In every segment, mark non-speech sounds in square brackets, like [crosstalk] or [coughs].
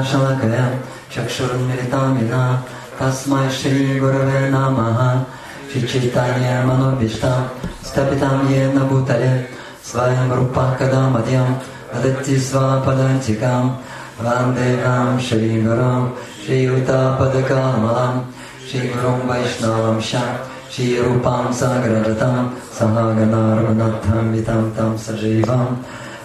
Shalakaya Chakshurunmilitam Yena Tasmai Shri Gurave Namaha Shri Chaitanya Manobishtam Stapitam Yena Bhutale Svayam Rupa Kadamadhyam Adatti Svapadantikam Vandeham Shri Gurum Shri Uta Padakamalam Shri Gurum Vaishnavam Sham Shri Rupam Sagradatam Sahagana Raghunatham Vitam Tam Sajivam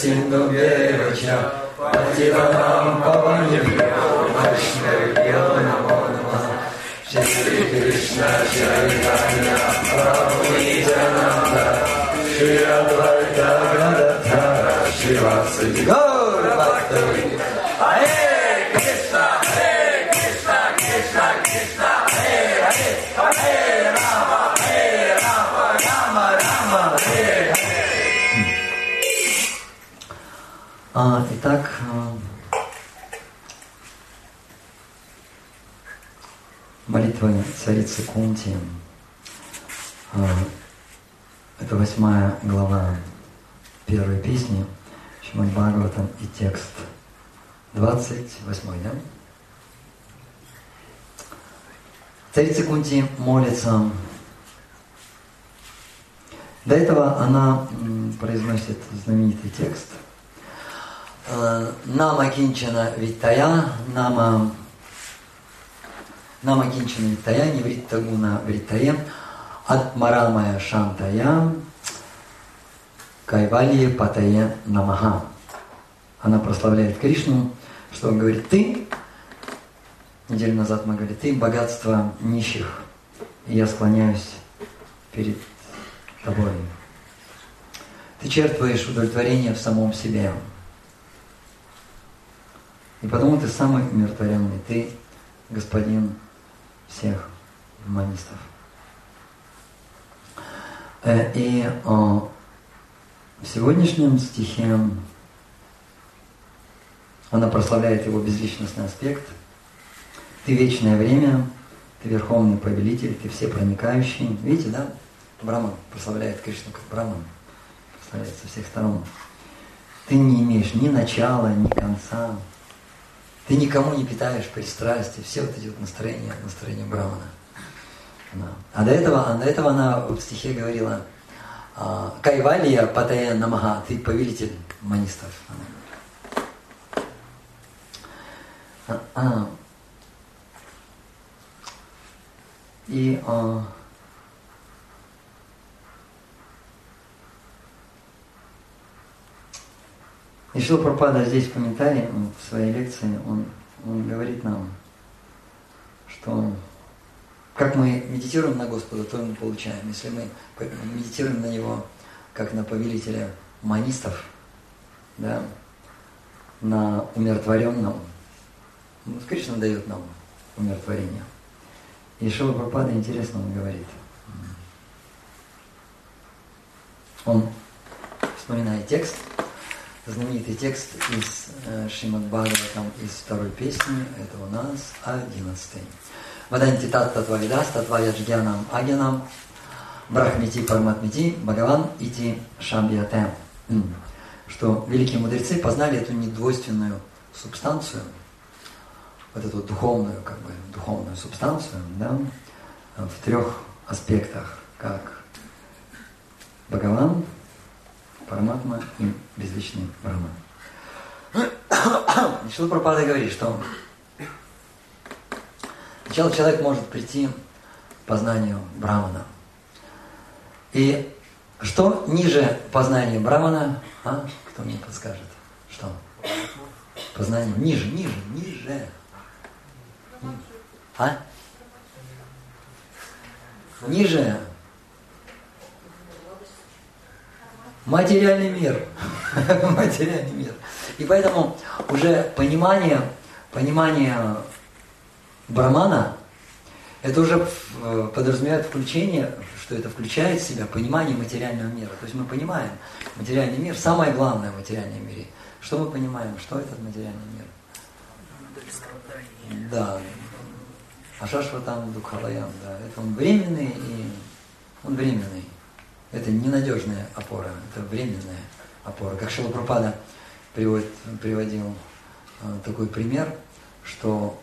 Sindhu Vyevacha Pativanam Pavanibhyo Vaishnavyo Namo Namaha Shri Krishna Chaitanya Prabhu Nityananda Shri Advaita молитва царицы Кунти. А, это восьмая глава первой песни Шимад Бхагаватам и текст 28, да? Царица Кунти молится. До этого она произносит знаменитый текст. Нама кинчана виттая, нама Нама кинчана виттая, невриттагуна вриттае, атмарамая шантая, кайвали патая намаха. Она прославляет Кришну, что он говорит, ты, неделю назад мы говорили, ты богатство нищих, и я склоняюсь перед тобой. Ты черпаешь удовлетворение в самом себе. И потому ты самый умиротворенный, ты господин всех манистов. И в сегодняшнем стихе она прославляет его безличностный аспект. Ты вечное время, ты верховный повелитель, ты все проникающий. Видите, да? Браман прославляет Кришну как Браман. Прославляет со всех сторон. Ты не имеешь ни начала, ни конца. Ты никому не питаешь пристрастия. Все вот эти вот настроения, настроения. Да. А до этого, а до этого она в стихе говорила Кайвалия Патая Намага, ты повелитель манистов. А, а. И а, И Шил Пропада здесь в комментарии, в своей лекции, он, он говорит нам, что как мы медитируем на Господа, то мы получаем. Если мы медитируем на Него, как на повелителя манистов, да, на умиротворенном, ну, Кришна дает нам умиротворение. И Шила Пропада интересно он говорит. Он вспоминает текст, знаменитый текст из э, Шримад Бхагаватам из второй песни, это у нас одиннадцатый. Ваданти татта твавидас, татвая джгянам агянам, брахмити параматмити, Бхагаван ити шамбьяте. Что великие мудрецы познали эту недвойственную субстанцию, вот эту духовную, как бы, духовную субстанцию, да, в трех аспектах, как Бхагаван, Параматма и безличный Брахман. Шила [coughs] Пропада говорит, что сначала человек может прийти к познанию Брамана. И что ниже познания Брамана, а? Кто мне подскажет? Что? Познание ниже, ниже, ниже. А? Ниже материальный мир. [laughs] материальный мир. И поэтому уже понимание, понимание брамана, это уже э, подразумевает включение, что это включает в себя понимание материального мира. То есть мы понимаем материальный мир, самое главное в материальном мире. Что мы понимаем? Что этот материальный мир? Да. Ашашватам Дукхалаян, да. Это он временный и он временный. Это ненадежная опора, это временная опора. Как Шилапрапада приводит, приводил э, такой пример, что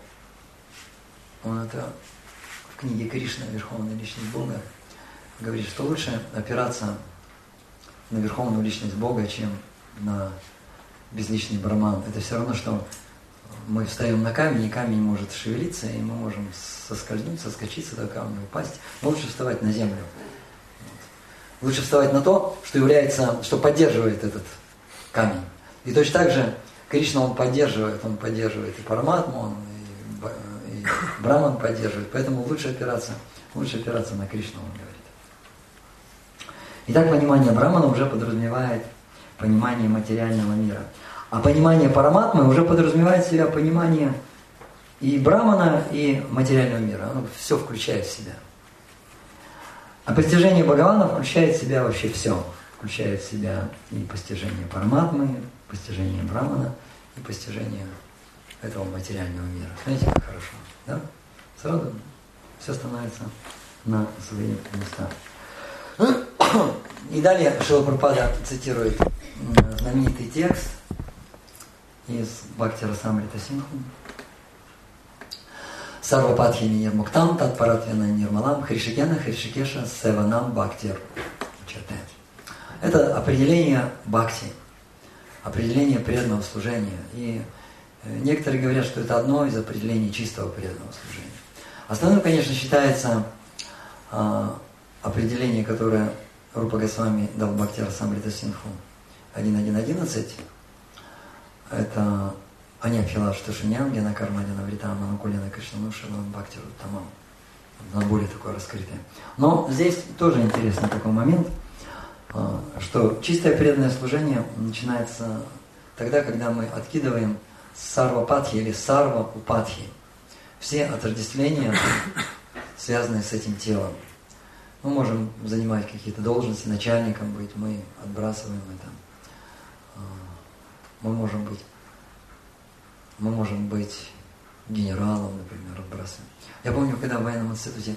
он это в книге Кришна «Верховная личность Бога» говорит, что лучше опираться на верховную личность Бога, чем на безличный браман. Это все равно, что мы встаем на камень, и камень может шевелиться, и мы можем соскользнуть, соскочить с этого камня, упасть. лучше вставать на землю. Лучше вставать на то, что является, что поддерживает этот камень. И точно так же Кришна он поддерживает, он поддерживает и Параматму, он и, и Браман поддерживает. Поэтому лучше опираться, лучше опираться на Кришну, он говорит. Итак, понимание Брамана уже подразумевает понимание материального мира. А понимание параматмы уже подразумевает в себя понимание и брамана, и материального мира. Оно все включает в себя. А постижение Бхагавана включает в себя вообще все. Включает в себя и постижение параматмы, постижение брамана, и постижение этого материального мира. Знаете, как хорошо, да? Сразу все становится на свои места. И далее Шилапрапада цитирует знаменитый текст из Бхактира Самрита Синху. Сарвападхини Нирмуктам, Татпаратвина Нирмалам, Хришикена, Хришикеша, Севанам, Бхактир. Это определение бхакти, определение преданного служения. И э, некоторые говорят, что это одно из определений чистого преданного служения. Основным, конечно, считается э, определение, которое Рупа Госвами дал Бхактира Самрита Синху 1.1.11, это Аньяхила Шташиням, Гена Кармадина Вритама, Нукулина Кришнану, Шилан Бхактиру Тамам. На более такое раскрытое. Но здесь тоже интересный такой момент, а, что чистое преданное служение начинается тогда, когда мы откидываем сарва патхи или сарва упатхи. Все отождествления, связанные с этим телом. Мы можем занимать какие-то должности, начальником быть, мы отбрасываем это. А, мы можем быть, мы можем быть генералом, например, отбрасываем. Я помню, когда в военном институте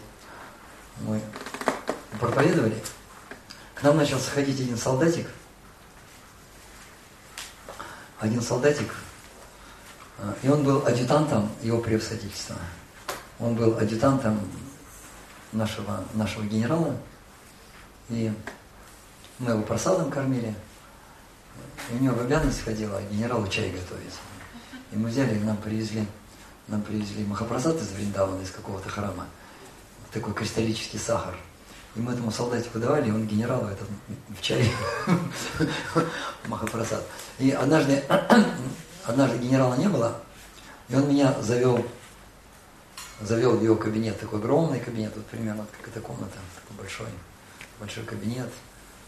мы проповедовали, к нам начал заходить один солдатик, один солдатик, а, и он был адъютантом его превосходительства. Он был адъютантом нашего, нашего генерала, и мы его просадом кормили. И у него в обязанность входила генералу чай готовить. И мы взяли, и нам привезли, нам привезли махапрасад из Вриндавана, из какого-то храма. Такой кристаллический сахар. И мы этому солдатику давали, и он генералу этот в чай [laughs] махапрасад. И однажды, [clears throat] однажды генерала не было, и он меня завел завел в его кабинет, такой огромный кабинет, вот примерно как эта комната, такой большой, большой кабинет,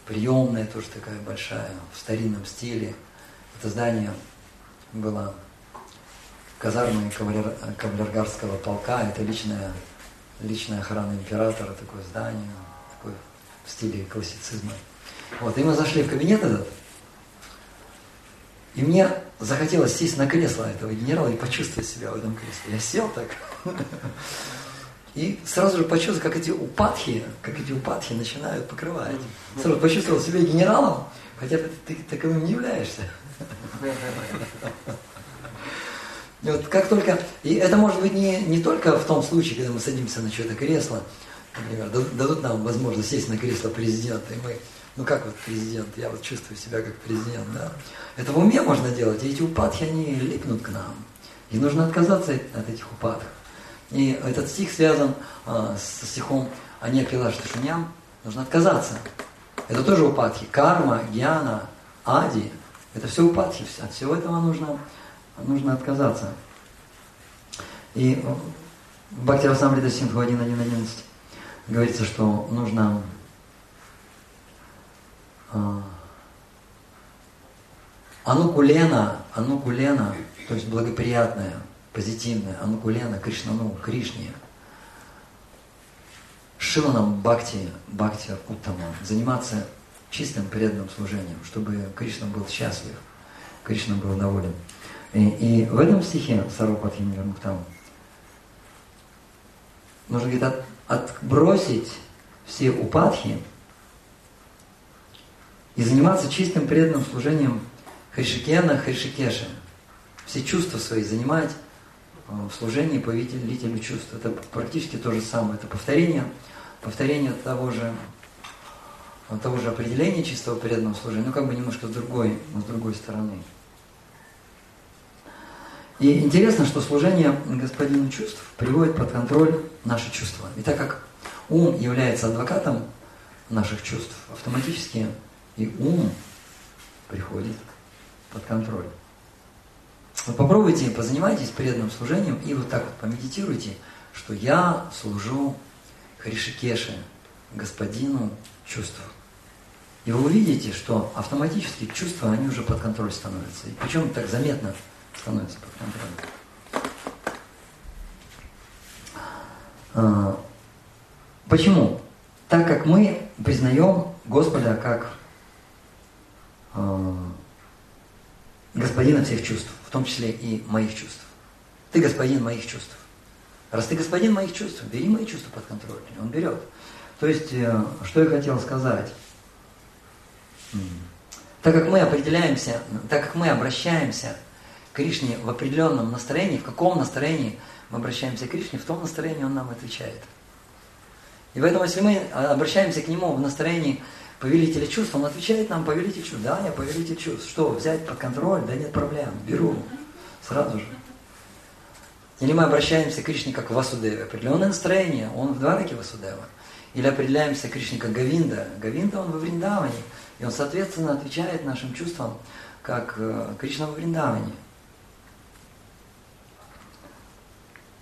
приемная тоже такая большая, в старинном стиле. Это здание было казармой кавалер, кавалергарского полка, это личная, личная охрана императора, такое здание, такое в стиле классицизма. Вот, и мы зашли в кабинет этот, и мне захотелось сесть на кресло этого генерала и почувствовать себя в этом кресле. Я сел так. [laughs] И сразу же почувствовал, как эти упадки, как эти упадки начинают покрывать. Сразу почувствовал себя генералом, хотя ты таковым не являешься. [laughs] Вот как только, и это может быть не, не только в том случае, когда мы садимся на чье-то кресло, например, дадут нам возможность сесть на кресло президента, и мы ну как вот президент, я вот чувствую себя как президент, да. Это в уме можно делать, и эти упадки, они липнут к нам. И нужно отказаться от этих упадков. И этот стих связан а, со стихом «Ане пила шташуням», нужно отказаться. Это тоже упадки. Карма, гьяна, ади – это все упадки. От всего этого нужно, нужно отказаться. И в Бхактирасамрита Синху 1.1.11 говорится, что нужно а, Анукулена, анукулена, то есть благоприятная, позитивная, анукулена, Кришнану, Кришне. Шиланам Бхакти, Бхакти Уттама, заниматься чистым преданным служением, чтобы Кришна был счастлив, Кришна был доволен. И, в этом стихе Сарвападхи Муктам нужно говорит, от, отбросить все упадхи и заниматься чистым преданным служением Хришикена, Хришикеша. Все чувства свои занимать э, в служении повелителю чувств. Это практически то же самое. Это повторение, повторение того же, того же определения чистого преданного служения, но как бы немножко с другой, с другой стороны. И интересно, что служение господину чувств приводит под контроль наши чувства. И так как ум является адвокатом наших чувств, автоматически и ум приходит под контроль. Вот попробуйте, позанимайтесь преданным служением и вот так вот помедитируйте, что я служу Хришикеше, господину чувств. И вы увидите, что автоматически чувства, они уже под контроль становятся. И причем так заметно становится под контролем. А, почему? Так как мы признаем Господа как а, господина всех чувств, в том числе и моих чувств. Ты господин моих чувств. Раз ты господин моих чувств, бери мои чувства под контроль. Он берет. То есть, э, что я хотел сказать? Так как мы определяемся, так как мы обращаемся Кришне в определенном настроении, в каком настроении мы обращаемся к Кришне, в том настроении Он нам отвечает. И поэтому, если мы обращаемся к Нему в настроении повелителя чувств, он отвечает нам, повелитель чувств. Да, я повелитель чувств. Что, взять под контроль? Да нет проблем, беру. Сразу же. Или мы обращаемся к Кришне как Васудеве. Определенное настроение, он в Двараке Васудева. Или определяемся к Кришне как Гавинда. Гавинда он во Вриндаване. И он, соответственно, отвечает нашим чувствам, как э, Кришна во Вриндаване.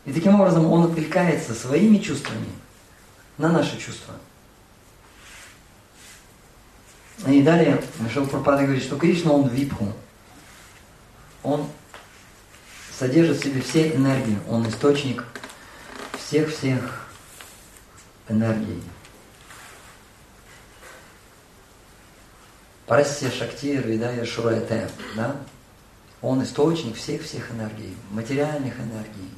И таким образом он откликается своими чувствами на наши чувства. И далее Шил Пропада говорит, что Кришна, он випху. Он содержит в себе все энергии. Он источник всех-всех энергий. Парасия Шакти Рвидая Шурайте. Да? Он источник всех-всех энергий, материальных энергий.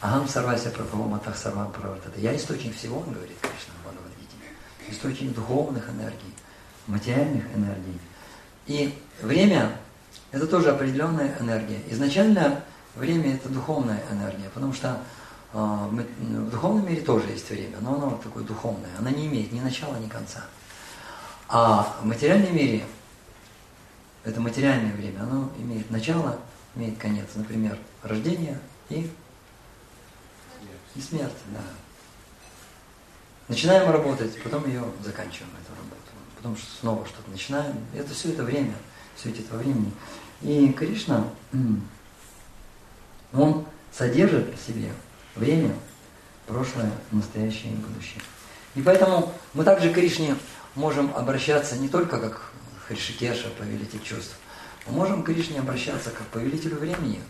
Агам Сарвася Прабхаваматах Сарвам Правартата. Я источник всего, он говорит Кришна в Бхагавадгите. Источник духовных энергий материальных энергий. И время – это тоже определенная энергия. Изначально время – это духовная энергия, потому что э, мы, в духовном мире тоже есть время, но оно такое духовное, оно не имеет ни начала, ни конца. А в материальном мире это материальное время, оно имеет начало, имеет конец. Например, рождение и, и смерть. Да. Начинаем работать, потом ее заканчиваем, эту работу потом снова что-то начинаем. Это все это время, все эти во времени. И Кришна, он содержит в себе время, прошлое, настоящее и будущее. И поэтому мы также к Кришне можем обращаться не только как Хришикеша, повелитель чувств, мы можем к Кришне обращаться как повелителю времени.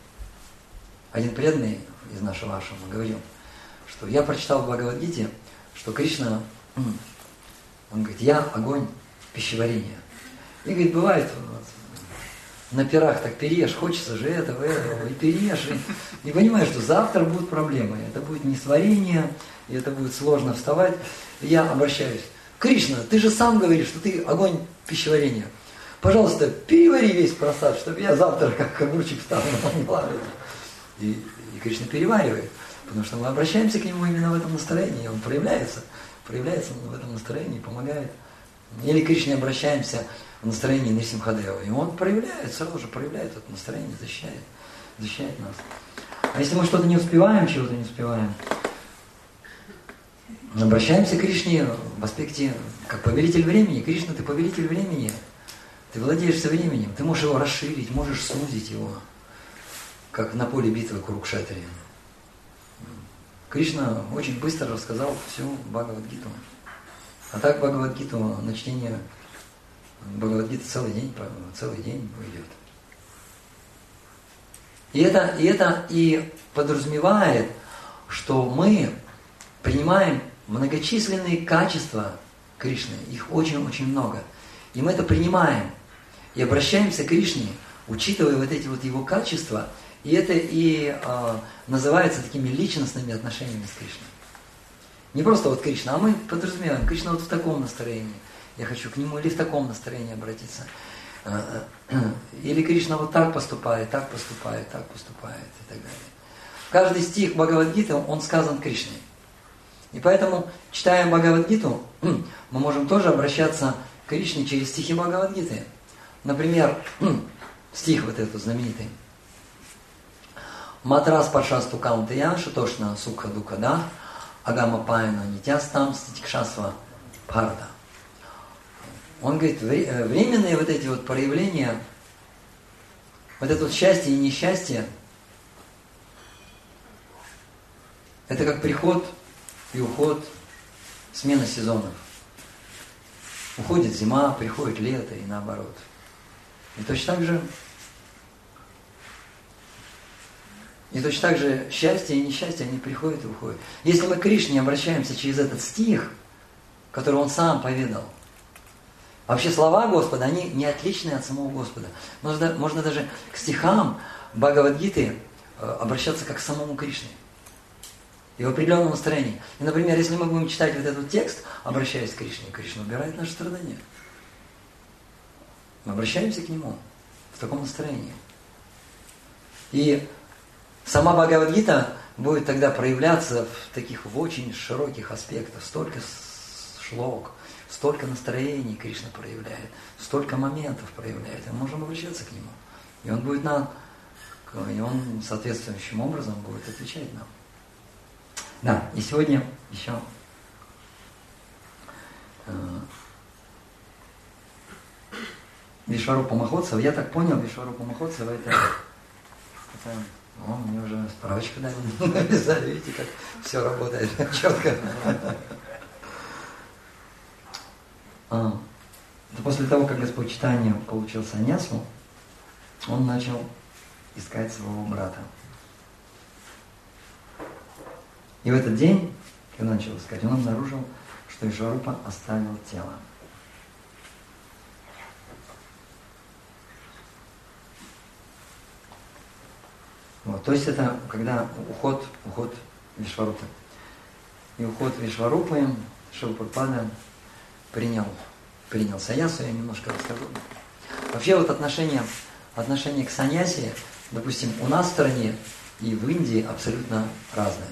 Один преданный из нашего Ашама говорил, что я прочитал в Бхагавадгите, что Кришна, он говорит, я огонь пищеварения. И говорит, бывает на пирах так переешь, хочется же этого, этого, и переешь, и, и понимаешь, что завтра будут проблемы. Это будет несварение, и это будет сложно вставать. Я обращаюсь, Кришна, ты же сам говоришь, что ты огонь пищеварения. Пожалуйста, перевари весь просад, чтобы я завтра как огурчик встал. И, и Кришна переваривает, потому что мы обращаемся к нему именно в этом настроении, и он проявляется, проявляется в этом настроении, помогает. Или к Кришне обращаемся в настроении Нисимхадева, и он проявляет, сразу же проявляет это настроение, защищает, защищает нас. А если мы что-то не успеваем, чего-то не успеваем, обращаемся к Кришне в аспекте, как повелитель времени. Кришна, ты повелитель времени. Ты владеешь временем, ты можешь его расширить, можешь сузить его, как на поле битвы Курукшетри. Кришна очень быстро рассказал всю Бхагавадгиту. А так Бхагавадгиту на чтение Бхагавадгиты целый день, целый день уйдет. И это, и это и подразумевает, что мы принимаем многочисленные качества Кришны, их очень-очень много. И мы это принимаем и обращаемся к Кришне, учитывая вот эти вот его качества, и это и э, называется такими личностными отношениями с Кришной. Не просто вот Кришна, а мы подразумеваем, Кришна вот в таком настроении, я хочу к нему или в таком настроении обратиться. Э, э, или Кришна вот так поступает, так поступает, так поступает и так далее. Каждый стих Бхагавадгиты, он сказан Кришне. И поэтому, читая Бхагавадгиту, мы можем тоже обращаться к Кришне через стихи Бхагавадгиты. Например, стих вот этот знаменитый. Матрас пашасту каунтая шатошна сукха дукада агама пайна нитястам ститикшасва парда. Он говорит, э, временные вот эти вот проявления, вот это вот счастье и несчастье, это как приход и уход, смена сезонов. Уходит зима, приходит лето и наоборот. И точно так же и точно так же счастье и несчастье, они приходят и уходят. Если мы к Кришне обращаемся через этот стих, который он сам поведал – Вообще слова Господа, они не отличные от самого Господа. Можно, можно даже к стихам Бхагавадгиты э, обращаться как к самому Кришне. И в определенном настроении. И, например, если мы будем читать вот этот текст, обращаясь к Кришне, Кришна убирает наши страдания. Мы обращаемся к Нему в таком настроении. И сама Бхагавадгита будет тогда проявляться в таких в очень широких аспектах, столько шлок, столько настроений Кришна проявляет, столько моментов проявляет, мы можем обращаться к Нему. И Он будет нам, и Он соответствующим образом будет отвечать нам. Да, и сегодня еще э, Вишварупа Махотсова, я так понял, Вишварупа Махотсова это, это о, мне уже справочку дали, [laughs] написали, видите, как все работает [laughs] четко. А, после того, как Господь Читания получил саньясу, он начал искать своего брата. И в этот день, когда начал искать, он обнаружил, что Ишварупа оставил тело. Вот, то есть это когда уход, уход Вишварупы. И уход Вишварупы Шилпурпада принял, принял саньясу, я немножко расскажу. Вообще вот отношение, отношение к саньясе, допустим, у нас в стране и в Индии абсолютно разное.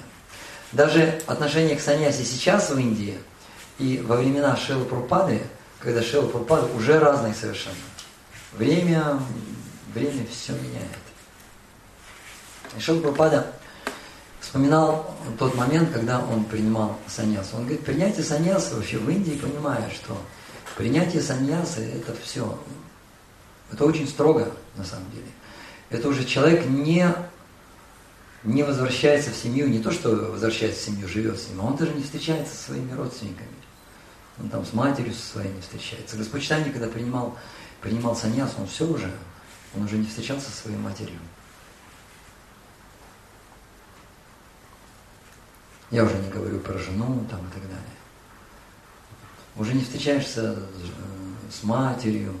Даже отношение к саньясе сейчас в Индии и во времена Шилы когда Шила уже разные совершенно. Время, время все меняет. И Шила Прупада вспоминал тот момент, когда он принимал саньяс. Он говорит, принятие саньяса вообще в Индии понимает, что принятие саньяса это все, это очень строго на самом деле. Это уже человек не, не возвращается в семью, не то, что возвращается в семью, живет с ним, а он даже не встречается со своими родственниками. Он там с матерью со своей не встречается. Господь Читание, когда принимал, принимал саньяс, он все уже, он уже не встречался со своей матерью. Я уже не говорю про жену там и так далее. Уже не встречаешься с, матерью,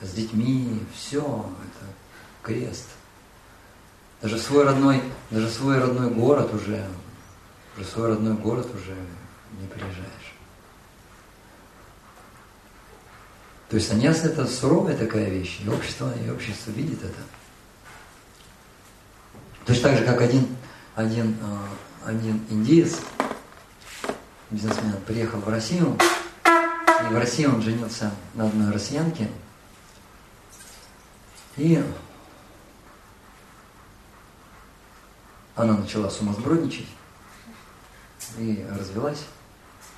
с детьми, все, это крест. Даже свой родной, даже свой родной город уже, уже свой родной город уже не приезжаешь. То есть саньяс это суровая такая вещь, и общество, и общество видит это. Точно так же, как один, один а, один индиец, бизнесмен, приехал в Россию, и в России он женился на одной россиянке, и она начала сумасбродничать и развелась.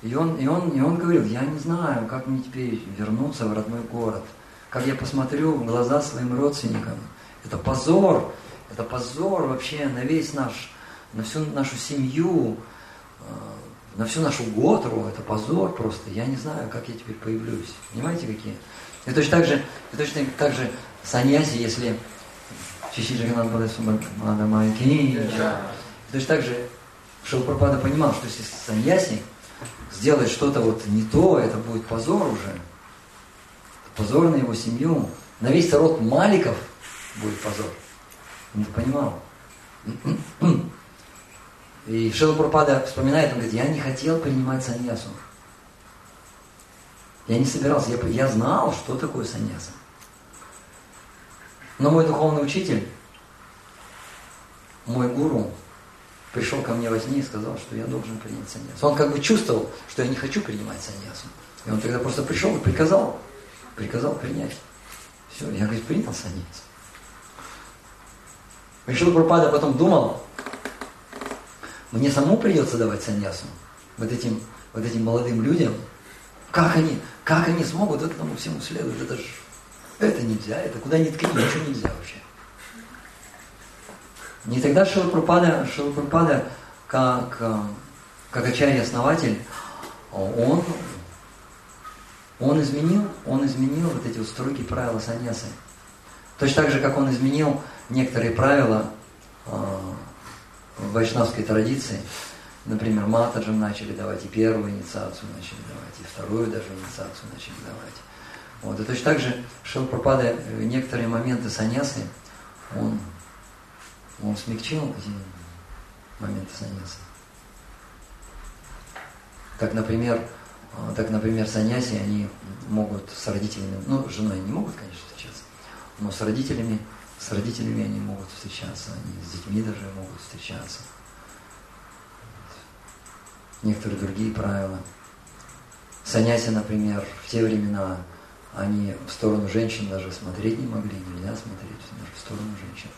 И он, и, он, и он говорил, я не знаю, как мне теперь вернуться в родной город. Как я посмотрю в глаза своим родственникам. Это позор, это позор вообще на весь наш на всю нашу семью, э, на всю нашу Готру, это позор просто. Я не знаю, как я теперь появлюсь. Понимаете, какие? И точно так же, и точно так же саньяси, если Чичи Джаганат Бадасумада Майки. Точно так же Шилпрапада понимал, что если саньяси сделает что-то вот не то, это будет позор уже. Позор на его семью. На весь род Маликов будет позор. Он это понимал. И Шила Прабхупада вспоминает, он говорит, я не хотел принимать саньясу. Я не собирался, я, я знал, что такое саньяса. Но мой духовный учитель, мой гуру, пришел ко мне во сне и сказал, что я должен принять саньясу. Он как бы чувствовал, что я не хочу принимать саньясу. И он тогда просто пришел и приказал, приказал принять. Все, я, говорит, принял саньясу. Решил Пропада потом думал, мне самому придется давать саньясу, вот этим, вот этим молодым людям, как они, как они смогут этому всему следовать, это же, это нельзя, это куда ни ткни, ничего нельзя вообще. Не тогда Шилапрапада, Шилапрапада как, как ачарья-основатель, он, он изменил, он изменил вот эти вот строгие правила саньясы. Точно так же, как он изменил некоторые правила э, в вайшнавской традиции. Например, матаджам начали давать, и первую инициацию начали давать, и вторую даже инициацию начали давать. Вот. И точно так же Шилпрапада э, некоторые моменты саньясы, он, он смягчил эти моменты саньясы. Так, например, э, так, например, саньяси, они могут с родителями, ну, с женой не могут, конечно, встречаться, но с родителями с родителями они могут встречаться, они с детьми даже могут встречаться. Некоторые другие правила. Саняси, например, в те времена они в сторону женщин даже смотреть не могли, нельзя смотреть даже в сторону женщин.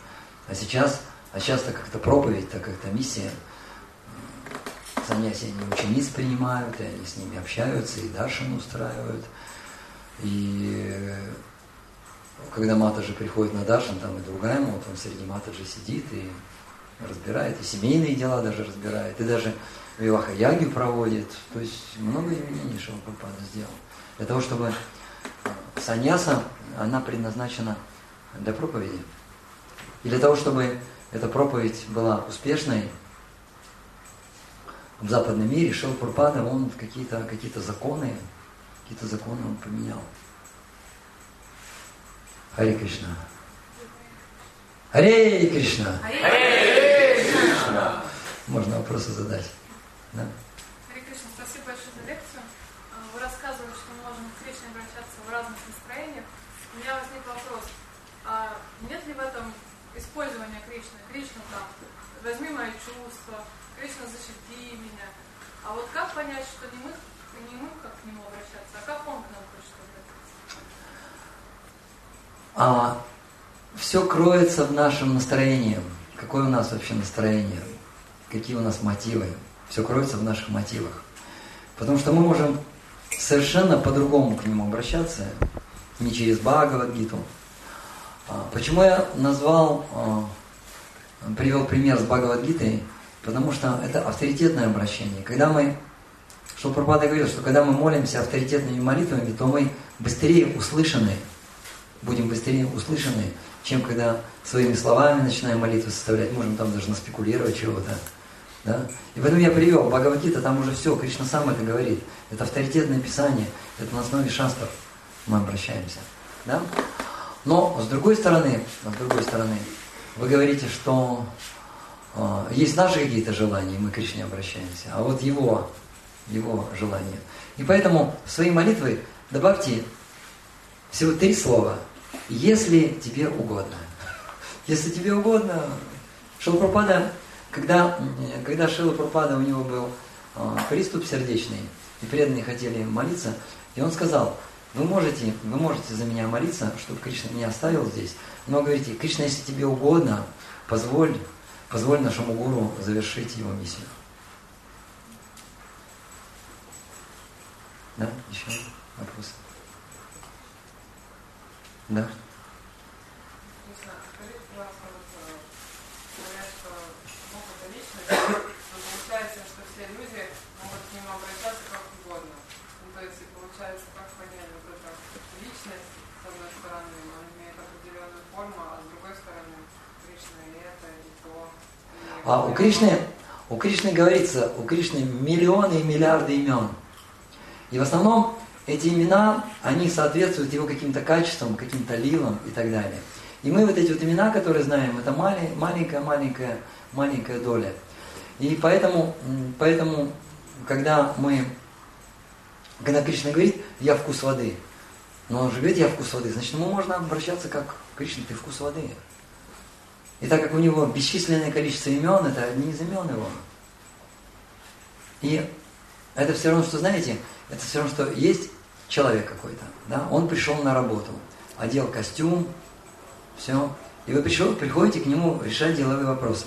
А сейчас, а сейчас так как-то проповедь, так как-то миссия, саняси они учениц принимают, и они с ними общаются, и даршин устраивают. И когда Матаджи приходит на Дашин, там и другая мот, он среди Матаджи сидит и разбирает, и семейные дела даже разбирает, и даже Виваха Ягию проводит. То есть много изменений Шилапрапада сделал. Для того, чтобы э, саньяса, она предназначена для проповеди. И для того, чтобы эта проповедь была успешной, в западном мире Шилапрапада, он какие-то какие законы, какие-то законы он поменял. Харе Кришна. Харе Кришна. Харе Кришна. Можно вопросы задать. Да? Харе Кришна, спасибо большое за лекцию. А, вы рассказывали, что мы можем к Кришне обращаться в разных настроениях. У меня возник вопрос, а нет ли в этом использования Кришны? Кришна там, возьми мои чувства, Кришна защити меня. А вот как понять, что не мы, не мы как к нему обращаться, а как он к нам хочет а, все кроется в нашем настроении. Какое у нас вообще настроение? Какие у нас мотивы? Все кроется в наших мотивах. Потому что мы можем совершенно по-другому к нему обращаться, не через Бхагавадгиту. А, почему я назвал, а, привел пример с Бхагавадгитой? Потому что это авторитетное обращение. Когда мы, что Пропада говорил, что когда мы молимся авторитетными молитвами, то мы быстрее услышаны – будем быстрее услышаны, чем когда своими словами начинаем молитву составлять, можем там даже наспекулировать чего-то. Да? И поэтому я привел Бхагавадгита, там уже все, Кришна сам это говорит. Это авторитетное писание, это на основе шастров мы обращаемся. Да? Но с другой стороны, с другой стороны, вы говорите, что э, есть наши какие-то желания, и мы к Кришне обращаемся, а вот его, его желания. И поэтому в свои молитвы добавьте всего три слова. Если тебе угодно. Если тебе угодно. Шилапрапада, когда, когда Шилапрапада у него был э, приступ сердечный, и преданные хотели молиться, и он сказал, вы можете, вы можете за меня молиться, чтобы Кришна меня оставил здесь, но говорите, Кришна, если тебе угодно, позволь, позволь нашему гуру завершить его миссию. Да, еще вопросы? Да. А у Кришны, у Кришны говорится, у Кришны миллионы и миллиарды имен. И в основном эти имена, они соответствуют его каким-то качествам, каким-то лилам и так далее. И мы вот эти вот имена, которые знаем, это маленькая-маленькая маленькая доля. И поэтому, поэтому когда мы, когда Кришна говорит, я вкус воды, но он же говорит, я вкус воды, значит, ему можно обращаться как Кришна, ты вкус воды. И так как у него бесчисленное количество имен, это одни из имен его. И это все равно, что, знаете, это все равно, что есть человек какой-то, да, он пришел на работу, одел костюм, все, и вы пришел, приходите к нему решать деловые вопросы.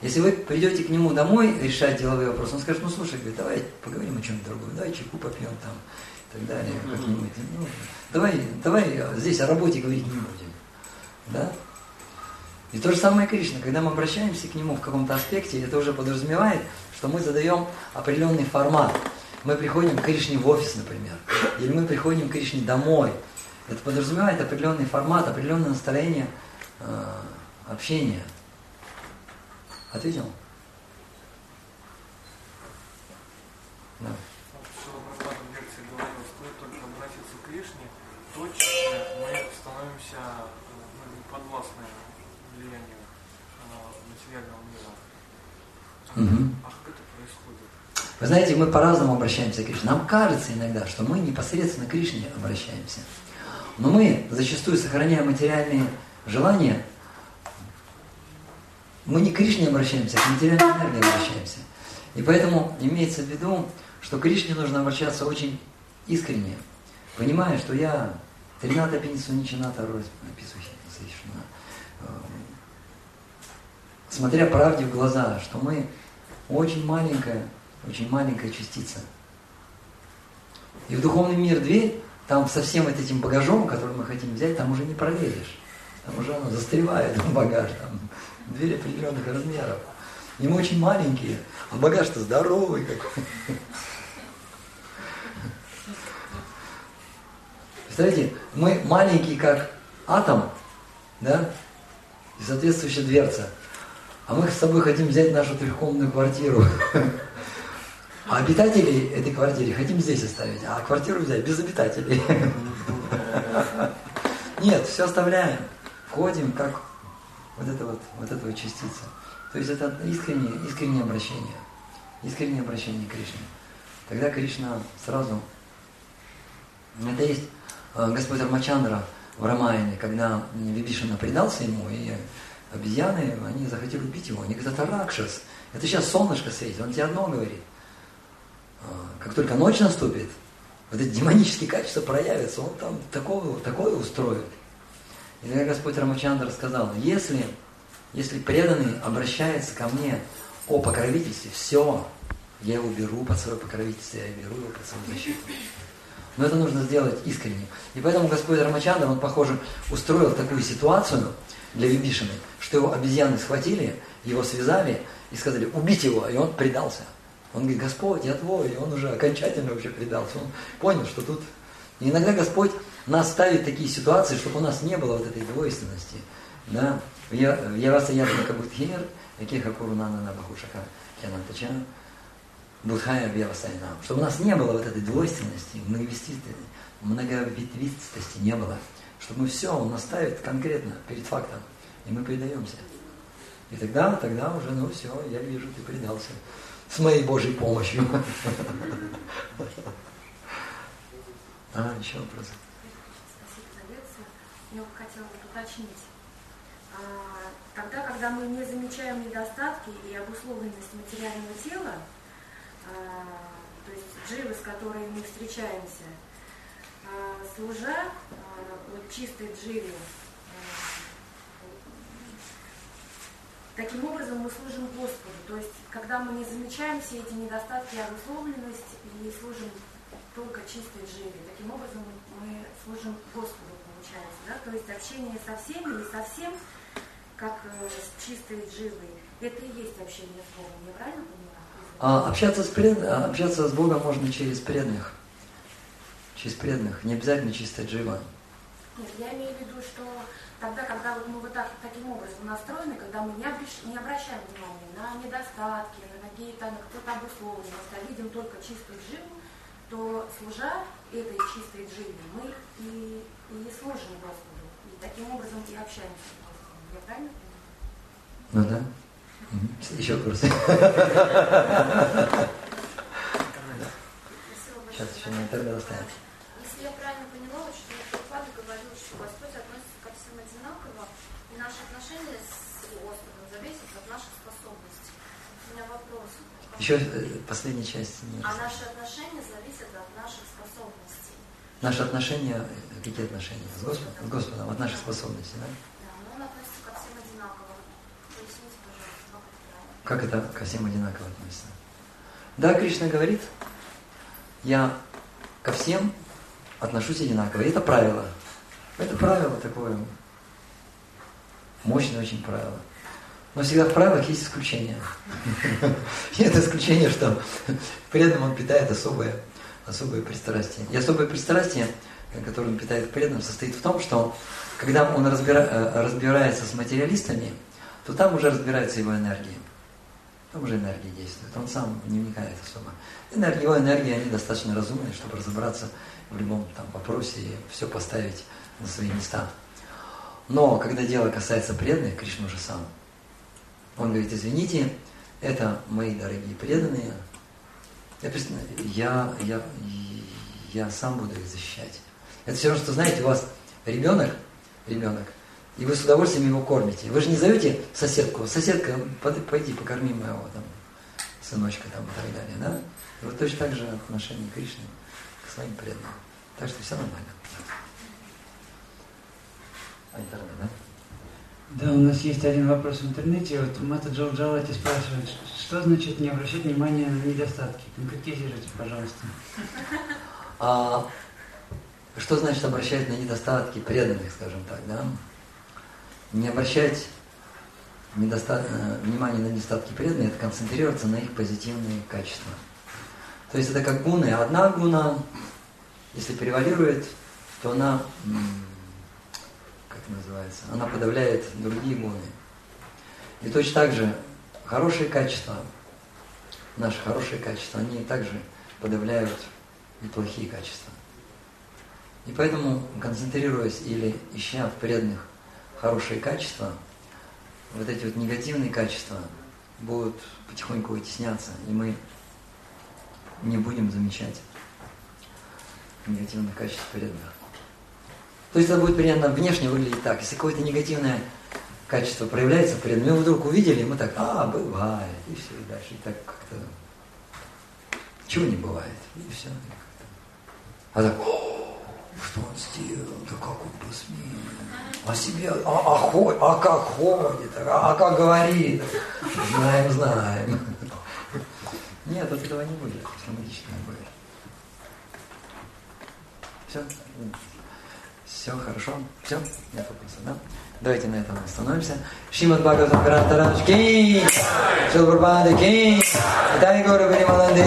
Если вы придете к нему домой решать деловые вопросы, он скажет, ну слушай, говорит, давай поговорим о чем-то другом, давай чайку попьем там и так далее, как-нибудь. Ну, давай, давай здесь о работе говорить не будем. Да? И то же самое Кришна, когда мы обращаемся к нему в каком-то аспекте, это уже подразумевает, что мы задаем определенный формат. Мы приходим к Кришне в офис, например, или мы приходим к Кришне домой. Это подразумевает определенный формат, определенное настроение э, общения. Ответил? Да. Угу. А как это происходит? Вы знаете, мы по-разному обращаемся к Кришне. Нам кажется иногда, что мы непосредственно к Кришне обращаемся. Но мы зачастую, сохраняя материальные желания, мы не к Кришне обращаемся, а к материальной энергии обращаемся. И поэтому имеется в виду, что к Кришне нужно обращаться очень искренне, понимая, что я Трината Пенисуничината Рось написано, смотря правде в глаза, что мы очень маленькая, очень маленькая частица. И в духовный мир дверь, там со всем вот этим багажом, который мы хотим взять, там уже не пролезешь. Там уже оно застревает, багаж, там двери определенных размеров. И мы очень маленькие, а багаж-то здоровый какой. Представляете, мы маленькие, как атом, да, и соответствующая дверца. А мы с собой хотим взять нашу трехкомнатную квартиру. А обитателей этой квартиры хотим здесь оставить, а квартиру взять без обитателей. Нет, все оставляем. Ходим, как вот это вот, вот эта вот частица. То есть это искреннее, искреннее обращение. Искреннее обращение к Кришне. Тогда Кришна сразу... Это есть э, Господь Рамачандра в Рамаяне, когда Вибишина предался ему, и обезьяны, они захотели убить его. Они говорят, это Ракшас. Это сейчас солнышко светит, он тебе одно говорит. «А, как только ночь наступит, вот эти демонические качества проявятся, он там такое, такое устроит. И тогда Господь Рамачандра сказал, если, если преданный обращается ко мне о покровительстве, все, я его беру под свое покровительство, я беру его под свою защиту. Но это нужно сделать искренне. И поэтому Господь Рамачандра, он, похоже, устроил такую ситуацию для Вибишины, что его обезьяны схватили, его связали и сказали, убить его, и он предался. Он говорит, Господь, я твой, и он уже окончательно вообще предался. Он понял, что тут... И иногда Господь нас ставит такие ситуации, чтобы у нас не было вот этой двойственности. Да? Я вас я Будхир, Якеха Курунана Набахушака Янантача, Будхая Бьявасайнам. Чтобы у нас не было вот этой двойственности, многоветвистости не было. Чтобы мы все, он наставит конкретно перед фактом, и мы предаемся. И тогда, тогда уже, ну все, я вижу, ты предался. С моей Божьей помощью. А, еще вопросы? я бы хотела уточнить. А, тогда, когда мы не замечаем недостатки и обусловленность материального тела, а, то есть дживы, с которыми мы встречаемся, а, служа вот чистой дживе, таким образом мы служим Господу. То есть, когда мы не замечаем все эти недостатки и обусловленность и служим только чистой дживе, таким образом мы служим Господу получается, да? То есть общение со всеми и со всем, как э, с чистой живой, это и есть общение с Богом, я правильно понимаю? А, общаться, с пред... общаться с Богом можно через преданных. Через преданных, не обязательно чисто джива. Нет, я имею в виду, что тогда, когда вот мы вот так, таким образом настроены, когда мы не, обращ, не обращаем внимания на недостатки, на какие-то, на какую-то обусловленность, а видим только чистую дживу, то служа этой чистой дживе, мы и, и служим Господу, и таким образом и общаемся с Господом. Я правильно понимаю? Ну да. Еще вопрос. Сейчас еще на интернет оставим. Если я правильно поняла, что Прабхупада говорил, что Господь относится ко всем одинаково, и наши отношения с Господом зависят от наших способностей. У меня вопрос. Еще э, последняя часть. Нет. А наши отношения зависят от наших способностей. Наши отношения, э, какие отношения? С Господом? С Господом, от наших способностей, да? Да, но он относится ко всем одинаково. Поясните, пожалуйста, как это. Как это ко всем одинаково относится? Да, Кришна говорит, я ко всем отношусь одинаково. И это правило. Это правило такое мощное очень правило. Но всегда в правилах есть исключения. [laughs] И это исключение, что [laughs] преданным он питает особое, особое пристрастие. И особое пристрастие, которое он питает преданным, состоит в том, что когда он разбира, э, разбирается с материалистами, то там уже разбирается его энергия. Там уже энергия действует. Он сам не вникает особо. Энергия, его энергии, они достаточно разумные, чтобы разобраться в любом там, вопросе и все поставить на свои места. Но когда дело касается преданных, Кришна уже сам. Он говорит, извините, это мои дорогие преданные. Я, я, я сам буду их защищать. Это все равно, что, знаете, у вас ребенок, ребенок, и вы с удовольствием его кормите. Вы же не зовете соседку, соседка, пойди покорми моего там, сыночка там, и так далее, да? И вот точно так же отношение Кришны к своим преданным. Так что все нормально. А интернет, да? Да, у нас есть один вопрос в интернете. Вот Мата Джалджалати спрашивает, что значит не обращать внимания на недостатки? Конкретизируйте, пожалуйста. А, что значит обращать на недостатки преданных, скажем так, да? Не обращать недоста... Э, внимания на недостатки преданных, это концентрироваться на их позитивные качества. То есть это как гуны. Одна гуна, если превалирует, то она называется, она подавляет другие гуны. И точно так же хорошие качества, наши хорошие качества, они также подавляют и плохие качества. И поэтому, концентрируясь или ища в преданных хорошие качества, вот эти вот негативные качества будут потихоньку вытесняться, и мы не будем замечать негативных качеств преданных. То есть это будет примерно внешне выглядеть так. Если какое-то негативное качество проявляется перед мы вдруг увидели, мы так, а, бывает, и все, и дальше. И так как-то, чего не бывает, и все. А так, что он сделал, да как он посмел, а себе, а, а, ход, а как ходит, а, а как говорит, знаем, знаем. Нет, вот этого не будет, самолично будет. Все? Все, хорошо? Все? Нет вопросов, да? Давайте на этом остановимся. Шимат Бхагаватам Грантарадж Ки! Шилпурбады Ки! Дай Гуру Парималанде!